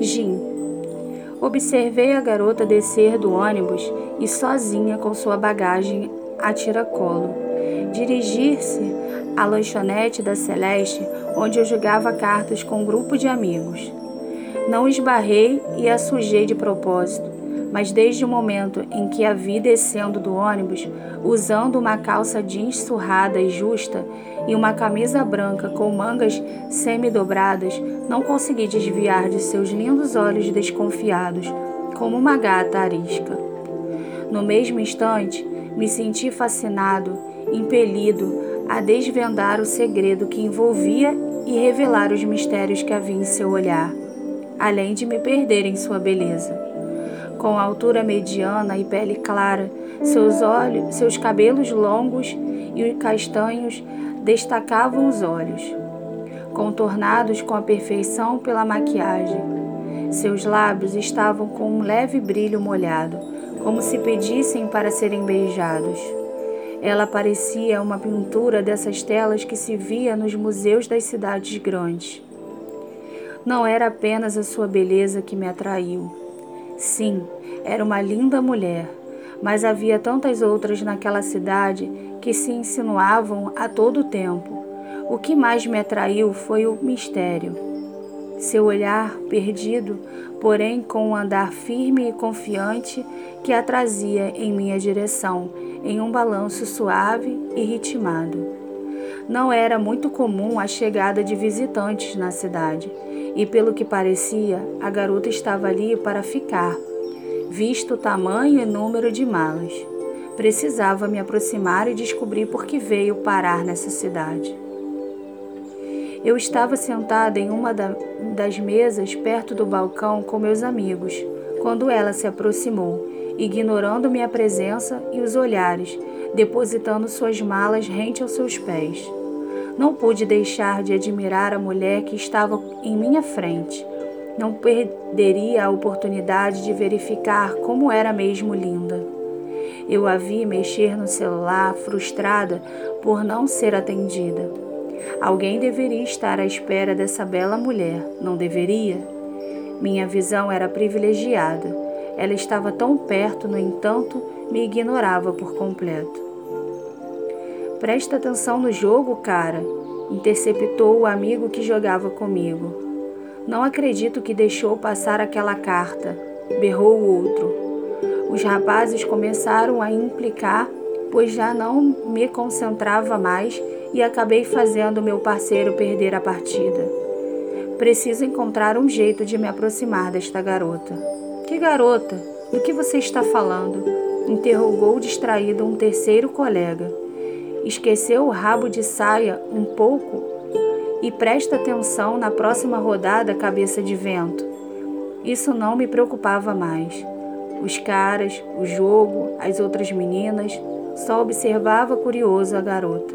Jim. Observei a garota descer do ônibus e sozinha com sua bagagem a tiracolo. Dirigir-se à lanchonete da Celeste, onde eu jogava cartas com um grupo de amigos. Não esbarrei e a sujei de propósito, mas desde o momento em que a vi descendo do ônibus, usando uma calça jeans surrada e justa e uma camisa branca com mangas semi-dobradas, não consegui desviar de seus lindos olhos desconfiados, como uma gata arisca. No mesmo instante, me senti fascinado, impelido a desvendar o segredo que envolvia e revelar os mistérios que havia em seu olhar, além de me perder em sua beleza com altura mediana e pele clara, seus olhos, seus cabelos longos e castanhos destacavam os olhos, contornados com a perfeição pela maquiagem. Seus lábios estavam com um leve brilho molhado, como se pedissem para serem beijados. Ela parecia uma pintura dessas telas que se via nos museus das cidades grandes. Não era apenas a sua beleza que me atraiu Sim, era uma linda mulher, mas havia tantas outras naquela cidade que se insinuavam a todo tempo. O que mais me atraiu foi o mistério. Seu olhar perdido, porém com um andar firme e confiante que a trazia em minha direção, em um balanço suave e ritmado. Não era muito comum a chegada de visitantes na cidade e, pelo que parecia, a garota estava ali para ficar, visto o tamanho e número de malas. Precisava me aproximar e descobrir por que veio parar nessa cidade. Eu estava sentada em uma das mesas perto do balcão com meus amigos, quando ela se aproximou, ignorando minha presença e os olhares, depositando suas malas rente aos seus pés. Não pude deixar de admirar a mulher que estava em minha frente. Não perderia a oportunidade de verificar como era mesmo linda. Eu a vi mexer no celular, frustrada por não ser atendida. Alguém deveria estar à espera dessa bela mulher, não deveria? Minha visão era privilegiada. Ela estava tão perto, no entanto, me ignorava por completo. Presta atenção no jogo, cara, interceptou o amigo que jogava comigo. Não acredito que deixou passar aquela carta, berrou o outro. Os rapazes começaram a implicar, pois já não me concentrava mais e acabei fazendo meu parceiro perder a partida. Preciso encontrar um jeito de me aproximar desta garota. Que garota? Do que você está falando? interrogou distraído um terceiro colega. Esqueceu o rabo de saia um pouco e presta atenção na próxima rodada cabeça de vento. Isso não me preocupava mais. Os caras, o jogo, as outras meninas, só observava curioso a garota.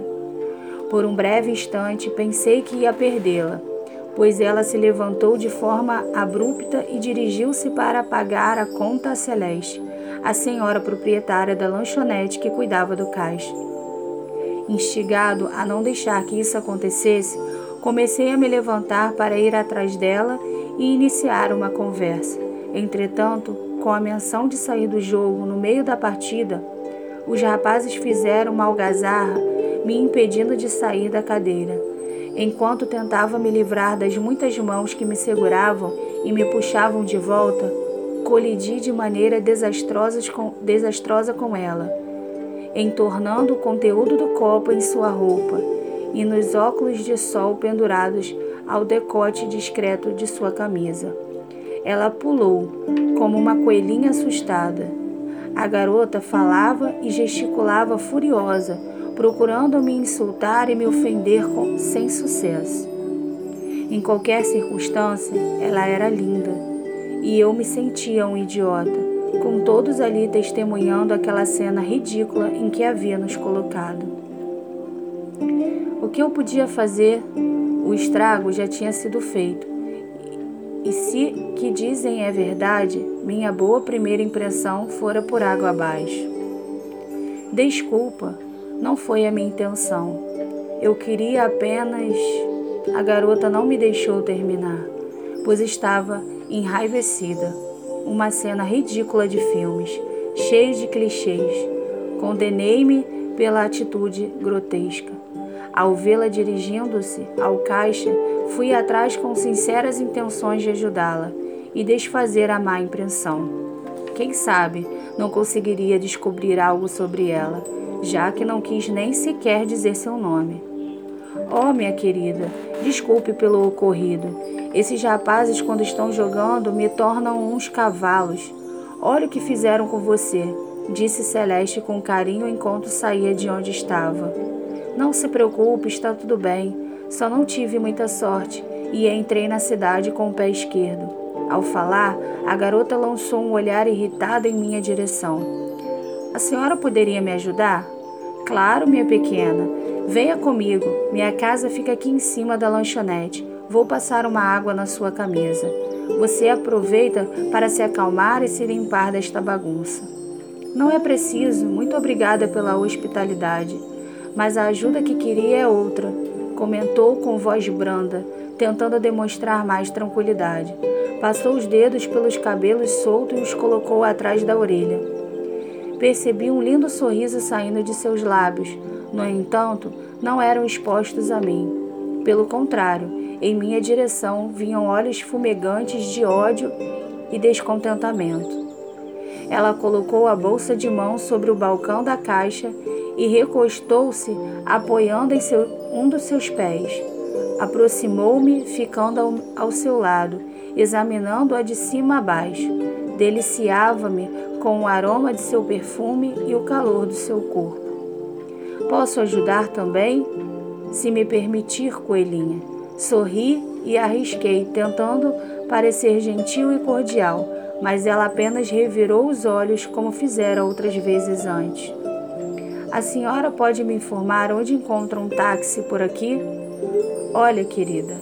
Por um breve instante pensei que ia perdê-la, pois ela se levantou de forma abrupta e dirigiu-se para pagar a conta a Celeste, a senhora proprietária da lanchonete que cuidava do caixa. Instigado a não deixar que isso acontecesse, comecei a me levantar para ir atrás dela e iniciar uma conversa. Entretanto, com a menção de sair do jogo no meio da partida, os rapazes fizeram uma algazarra, me impedindo de sair da cadeira. Enquanto tentava me livrar das muitas mãos que me seguravam e me puxavam de volta, colidi de maneira desastrosa com, desastrosa com ela entornando o conteúdo do copo em sua roupa e nos óculos de sol pendurados ao decote discreto de sua camisa. Ela pulou, como uma coelhinha assustada. A garota falava e gesticulava furiosa, procurando me insultar e me ofender com, sem sucesso. Em qualquer circunstância, ela era linda e eu me sentia um idiota com todos ali testemunhando aquela cena ridícula em que havia nos colocado. O que eu podia fazer? O estrago já tinha sido feito. E se que dizem é verdade, minha boa primeira impressão fora por água abaixo. Desculpa, não foi a minha intenção. Eu queria apenas. A garota não me deixou terminar. pois estava enraivecida. Uma cena ridícula de filmes, cheia de clichês. Condenei-me pela atitude grotesca. Ao vê-la dirigindo-se ao caixa, fui atrás com sinceras intenções de ajudá-la e desfazer a má impressão. Quem sabe não conseguiria descobrir algo sobre ela, já que não quis nem sequer dizer seu nome. Oh, minha querida, desculpe pelo ocorrido. Esses rapazes, quando estão jogando, me tornam uns cavalos. Olha o que fizeram com você, disse Celeste com carinho enquanto saía de onde estava. Não se preocupe, está tudo bem. Só não tive muita sorte e entrei na cidade com o pé esquerdo. Ao falar, a garota lançou um olhar irritado em minha direção. A senhora poderia me ajudar? Claro, minha pequena. Venha comigo. Minha casa fica aqui em cima da lanchonete. Vou passar uma água na sua camisa. Você aproveita para se acalmar e se limpar desta bagunça. Não é preciso. Muito obrigada pela hospitalidade mas a ajuda que queria é outra, comentou com voz branda, tentando demonstrar mais tranquilidade. Passou os dedos pelos cabelos soltos e os colocou atrás da orelha. Percebi um lindo sorriso saindo de seus lábios. No entanto, não eram expostos a mim. Pelo contrário, em minha direção vinham olhos fumegantes de ódio e descontentamento. Ela colocou a bolsa de mão sobre o balcão da caixa e recostou-se, apoiando em seu, um dos seus pés. Aproximou-me, ficando ao, ao seu lado, examinando-a de cima a baixo. Deliciava-me com o aroma de seu perfume e o calor do seu corpo. Posso ajudar também? Se me permitir, coelhinha. Sorri e arrisquei, tentando parecer gentil e cordial, mas ela apenas revirou os olhos como fizera outras vezes antes. A senhora pode me informar onde encontra um táxi por aqui? Olha, querida,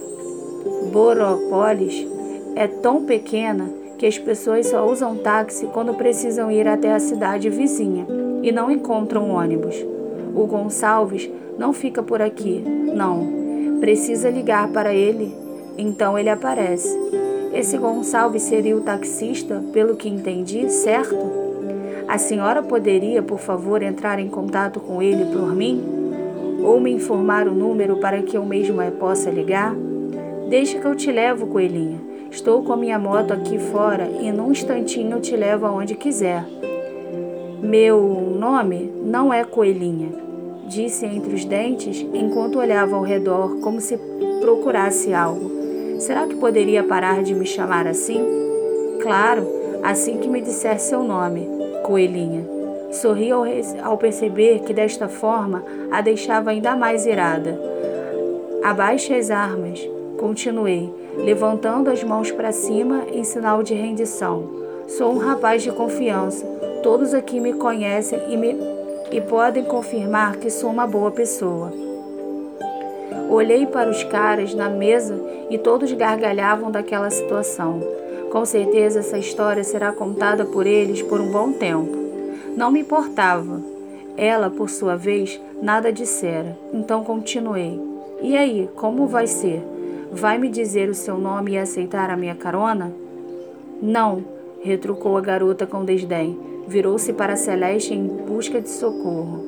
Borópolis é tão pequena que as pessoas só usam táxi quando precisam ir até a cidade vizinha e não encontram ônibus. O Gonçalves não fica por aqui, não. Precisa ligar para ele, então ele aparece. Esse Gonçalves seria o taxista, pelo que entendi, certo? A senhora poderia, por favor, entrar em contato com ele por mim? Ou me informar o número para que eu mesma possa ligar? Deixa que eu te levo, coelhinha. Estou com a minha moto aqui fora e num instantinho eu te levo aonde quiser. Meu nome não é Coelhinha, disse entre os dentes enquanto olhava ao redor como se procurasse algo. Será que poderia parar de me chamar assim? Claro, assim que me disser seu nome coelhinha. Sorri ao, ao perceber que desta forma a deixava ainda mais irada. Abaixe as armas, continuei, levantando as mãos para cima em sinal de rendição. Sou um rapaz de confiança. Todos aqui me conhecem e, me, e podem confirmar que sou uma boa pessoa. Olhei para os caras na mesa e todos gargalhavam daquela situação. Com certeza essa história será contada por eles por um bom tempo. Não me importava. Ela, por sua vez, nada dissera. Então continuei. E aí, como vai ser? Vai me dizer o seu nome e aceitar a minha carona? Não, retrucou a garota com desdém. Virou-se para Celeste em busca de socorro.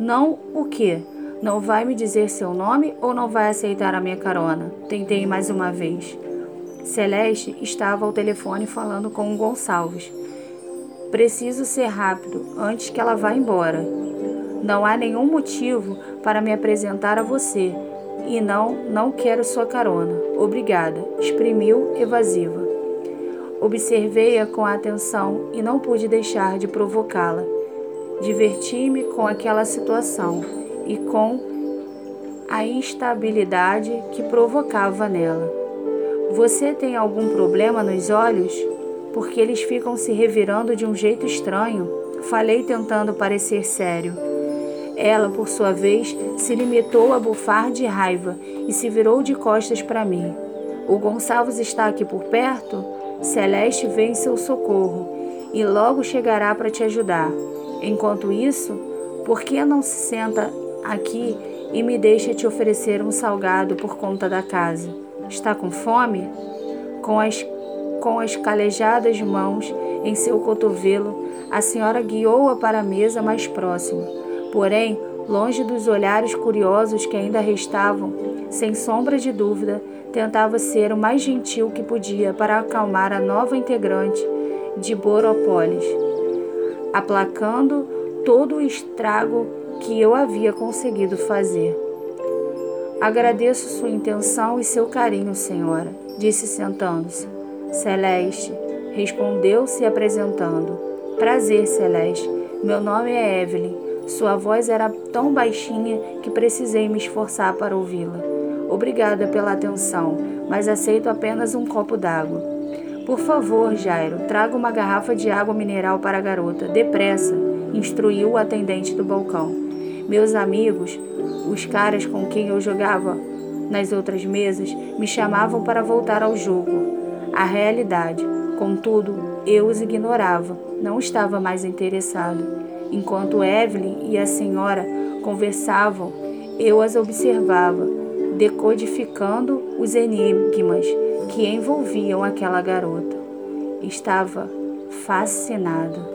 Não o quê? Não vai me dizer seu nome ou não vai aceitar a minha carona? Tentei mais uma vez. Celeste estava ao telefone falando com o Gonçalves. Preciso ser rápido antes que ela vá embora. Não há nenhum motivo para me apresentar a você e não, não quero sua carona. Obrigada, exprimiu evasiva. Observei-a com atenção e não pude deixar de provocá-la. Diverti-me com aquela situação e com a instabilidade que provocava nela. Você tem algum problema nos olhos? Porque eles ficam se revirando de um jeito estranho. Falei tentando parecer sério. Ela, por sua vez, se limitou a bufar de raiva e se virou de costas para mim. O Gonçalves está aqui por perto? Celeste vem em seu socorro e logo chegará para te ajudar. Enquanto isso, por que não se senta aqui e me deixa te oferecer um salgado por conta da casa? Está com fome? Com as, com as calejadas mãos em seu cotovelo, a senhora guiou-a para a mesa mais próxima. Porém, longe dos olhares curiosos que ainda restavam, sem sombra de dúvida, tentava ser o mais gentil que podia para acalmar a nova integrante de Borópolis, aplacando todo o estrago que eu havia conseguido fazer. Agradeço sua intenção e seu carinho, senhora, disse sentando-se. Celeste, respondeu-se apresentando. Prazer, Celeste. Meu nome é Evelyn. Sua voz era tão baixinha que precisei me esforçar para ouvi-la. Obrigada pela atenção, mas aceito apenas um copo d'água. Por favor, Jairo, traga uma garrafa de água mineral para a garota. Depressa, instruiu o atendente do balcão. Meus amigos, os caras com quem eu jogava nas outras mesas, me chamavam para voltar ao jogo. A realidade, contudo, eu os ignorava, não estava mais interessado. Enquanto Evelyn e a senhora conversavam, eu as observava, decodificando os enigmas que envolviam aquela garota. Estava fascinado.